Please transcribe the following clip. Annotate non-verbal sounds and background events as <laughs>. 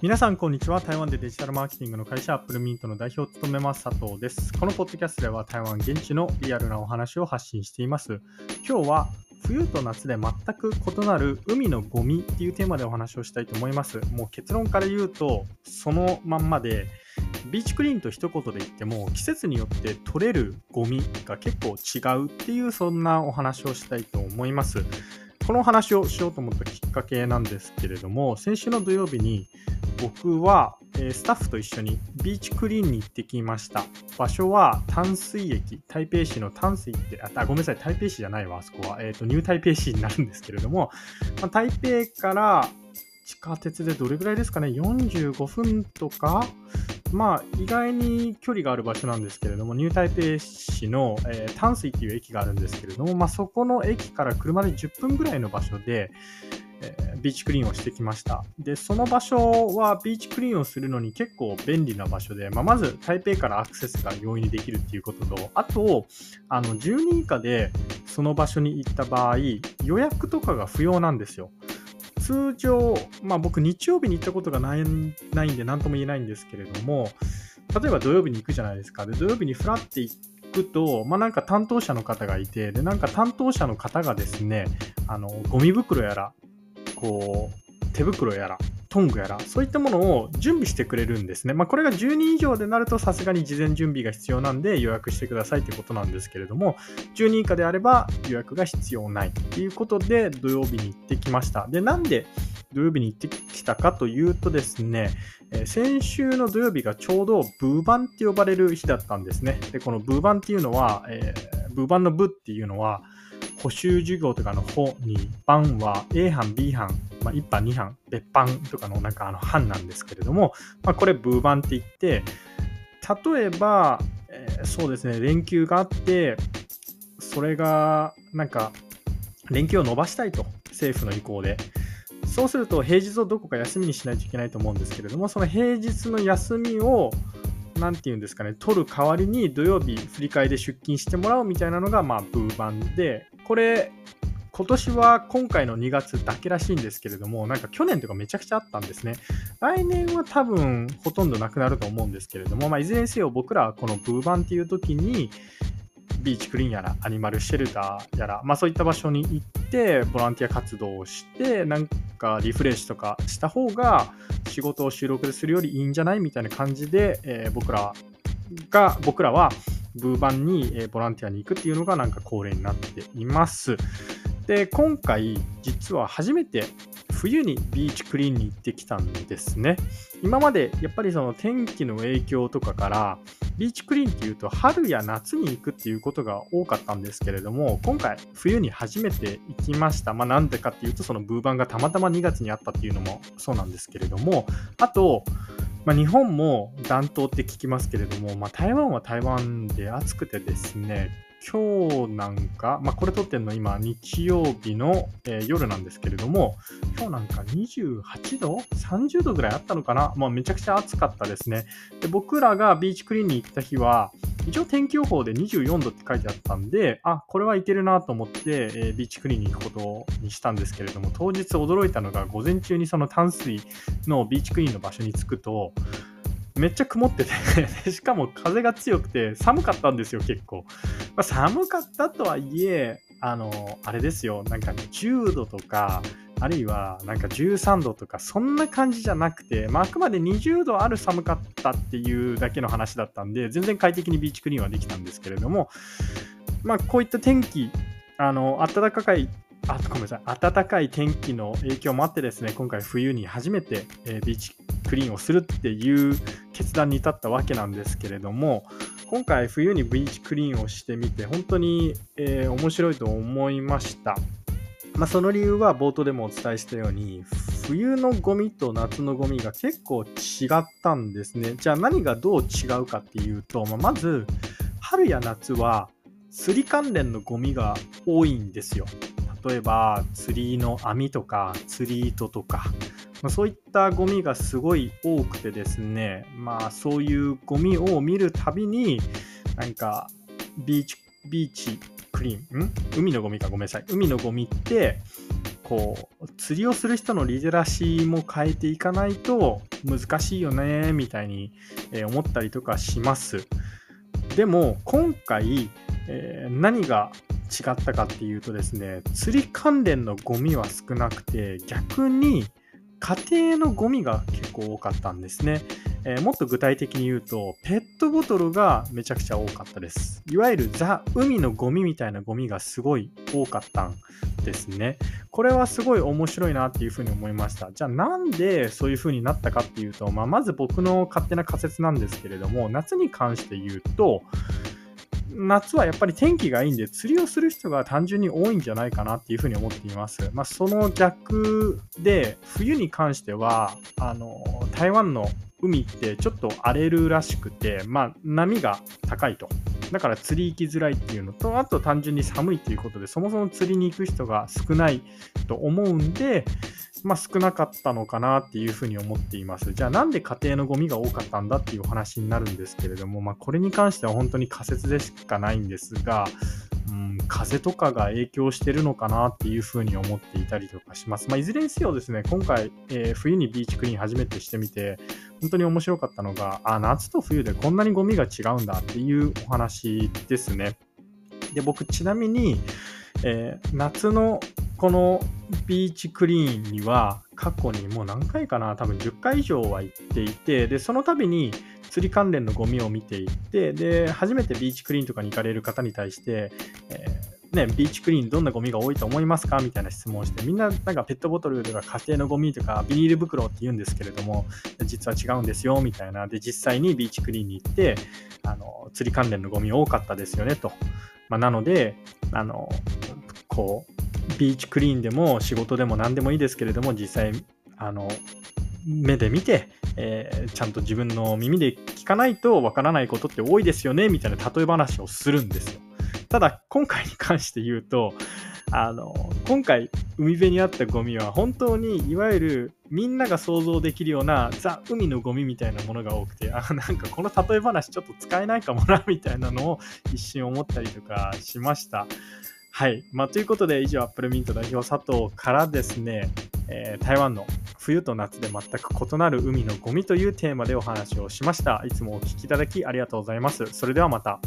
皆さん、こんにちは。台湾でデジタルマーケティングの会社、アップルミントの代表を務めます、佐藤です。このポッドキャストでは、台湾現地のリアルなお話を発信しています。今日は、冬と夏で全く異なる海のゴミっていうテーマでお話をしたいと思います。もう結論から言うと、そのまんまで、ビーチクリーンと一言で言っても、季節によって取れるゴミが結構違うっていう、そんなお話をしたいと思います。このお話をしようと思ったきっかけなんですけれども、先週の土曜日に僕は、えスタッフと一緒にビーチクリーンに行ってきました。場所は淡水駅、台北市の淡水って、あ、ごめんなさい、台北市じゃないわ、あそこは。えっ、ー、と、ニュー台北市になるんですけれども、まあ、台北から地下鉄でどれぐらいですかね、45分とか、まあ、意外に距離がある場所なんですけれども、ニュータイペイ市の、えー、淡水っていう駅があるんですけれども、まあ、そこの駅から車で10分ぐらいの場所で、えー、ビーチクリーンをしてきました。で、その場所はビーチクリーンをするのに結構便利な場所で、まあ、まず台北からアクセスが容易にできるっていうことと、あと、あの、10人以下でその場所に行った場合、予約とかが不要なんですよ。通常、まあ、僕、日曜日に行ったことがないないんで、なんとも言えないんですけれども、例えば土曜日に行くじゃないですか。で、土曜日にフラって行くと、まあ、なんか担当者の方がいて、で、なんか担当者の方がですね、あの、ゴミ袋やら、こう、手袋やら、トングやら、そういったものを準備してくれるんですね。まあ、これが10人以上でなるとさすがに事前準備が必要なんで予約してくださいってことなんですけれども、10人以下であれば予約が必要ないっていうことで土曜日に行ってきました。で、なんで土曜日に行ってきたかというとですね、え先週の土曜日がちょうどブーバンって呼ばれる日だったんですね。で、このブーバンっていうのは、えー、ブーバンのブっていうのは、補習授業とかの方に班は A 班、B 班、まあ、1班、2班、別班とかのなんかあの班なんですけれども、まあ、これブー班って言って、例えば、えー、そうですね、連休があって、それがなんか連休を延ばしたいと、政府の意向で。そうすると平日をどこか休みにしないといけないと思うんですけれども、その平日の休みを何て言うんですかね、取る代わりに土曜日振り替えで出勤してもらうみたいなのが、まあ、ブーバンで、これ、今年は今回の2月だけらしいんですけれども、なんか去年とかめちゃくちゃあったんですね。来年は多分ほとんどなくなると思うんですけれども、まあ、いずれにせよ僕らはこのブーバンっていう時に、ビーチクリーンやらアニマルシェルターやら、まあ、そういった場所に行ってボランティア活動をしてなんかリフレッシュとかした方が仕事を収録するよりいいんじゃないみたいな感じで、えー、僕らが僕らはブーバンに、え、ボランティアに行くっていうのがなんか恒例になっています。で今回実は初めて冬にビーチクリーンに行ってきたんですね。今までやっぱりその天気の影響とかからビーチクリーンっていうと春や夏に行くっていうことが多かったんですけれども今回冬に初めて行きました。まあなんでかっていうとそのブーバンがたまたま2月にあったっていうのもそうなんですけれどもあとまあ、日本も暖冬って聞きますけれども、まあ、台湾は台湾で暑くてですね、今日なんか、まあ、これ撮ってるの今、日曜日の、えー、夜なんですけれども、今日なんか28度 ?30 度ぐらいあったのかな？まあ、めちゃくちゃ暑かったですね。で、僕らがビーチクリーンに行った日は、一応天気予報で24度って書いてあったんで、あ、これはいけるなと思って、えー、ビーチクリーンに行くことにしたんですけれども、当日驚いたのが、午前中にその淡水のビーチクリーンの場所に着くと、めっちゃ曇ってて <laughs> しかも風が強くて寒かったんですよ、結構。まあ、寒かったとはいえ、あの、あれですよ、なんか10度とか、あるいはなんか13度とか、そんな感じじゃなくて、まあ、あくまで20度ある寒かったっていうだけの話だったんで、全然快適にビーチクリーンはできたんですけれども、まあ、こういった天気、あの、暖かいあごめんなさい暖かい天気の影響もあってですね今回冬に初めて、えー、ビーチクリーンをするっていう決断に至ったわけなんですけれども今回冬にビーチクリーンをしてみて本当に、えー、面白いと思いました、まあ、その理由は冒頭でもお伝えしたように冬のゴミと夏のゴミが結構違ったんですね。じゃあ何がどう違うかっていうと、まあ、まず春や夏は釣り関連のゴミが多いんですよ。例えば釣りの網とか釣り糸とか、ま、そういったゴミがすごい多くてですねまあそういうゴミを見るたびになんかビーチビーチクリーンん？海のゴミかごめんなさい。海のゴミってこう釣りをする人のリテラシーも変えていかないと難しいよねみたいに思ったりとかします。でも今回、えー、何が違ったかっていうとですね釣り関連のゴミは少なくて逆に家庭のゴミが結構多かったんですね。えー、もっと具体的に言うと、ペットボトルがめちゃくちゃ多かったです。いわゆるザ・海のゴミみたいなゴミがすごい多かったんですね。これはすごい面白いなっていうふうに思いました。じゃあなんでそういうふうになったかっていうと、まあ、まず僕の勝手な仮説なんですけれども、夏に関して言うと、夏はやっぱり天気がいいんで釣りをする人が単純に多いんじゃないかなっていうふうに思っています。まあ、その逆で冬に関してはあの台湾の海ってちょっと荒れるらしくて、まあ、波が高いと。だから釣り行きづらいっていうのと、あと単純に寒いっていうことで、そもそも釣りに行く人が少ないと思うんで、まあ、少なかったのかなっていうふうに思っています。じゃあなんで家庭のゴミが多かったんだっていうお話になるんですけれども、まあ、これに関しては本当に仮説でしかないんですが、うん、風とかが影響してるのかなっていうふうに思っていたりとかします。まあ、いずれにせよですね、今回、えー、冬にビーチクリーン初めてしてみて、本当に面白かったのが、あ、夏と冬でこんなにゴミが違うんだっていうお話ですね。で、僕ちなみに、えー、夏のこのビーチクリーンには過去にもう何回かな多分10回以上は行っていてでその度に釣り関連のゴミを見ていってで初めてビーチクリーンとかに行かれる方に対して、えー、ね、ビーチクリーンどんなゴミが多いと思いますかみたいな質問をしてみんななんかペットボトルとか家庭のゴミとかビニール袋って言うんですけれども実は違うんですよみたいな。で実際にビーチクリーンに行ってあの釣り関連のゴミ多かったですよねと、まあ、なのであのこうビーチクリーンでも仕事でも何でもいいですけれども実際あの目で見て、えー、ちゃんと自分の耳で聞かないとわからないことって多いですよねみたいな例え話をするんですよ。ただ今回に関して言うとあの今回海辺にあったゴミは本当にいわゆるみんなが想像できるようなザ・海のゴミみたいなものが多くてあなんかこの例え話ちょっと使えないかもなみたいなのを一瞬思ったりとかしました。はい。まあ、ということで、以上、アップルミント代表佐藤からですね、えー、台湾の冬と夏で全く異なる海のゴミというテーマでお話をしました。いつもお聴きいただきありがとうございます。それではまた。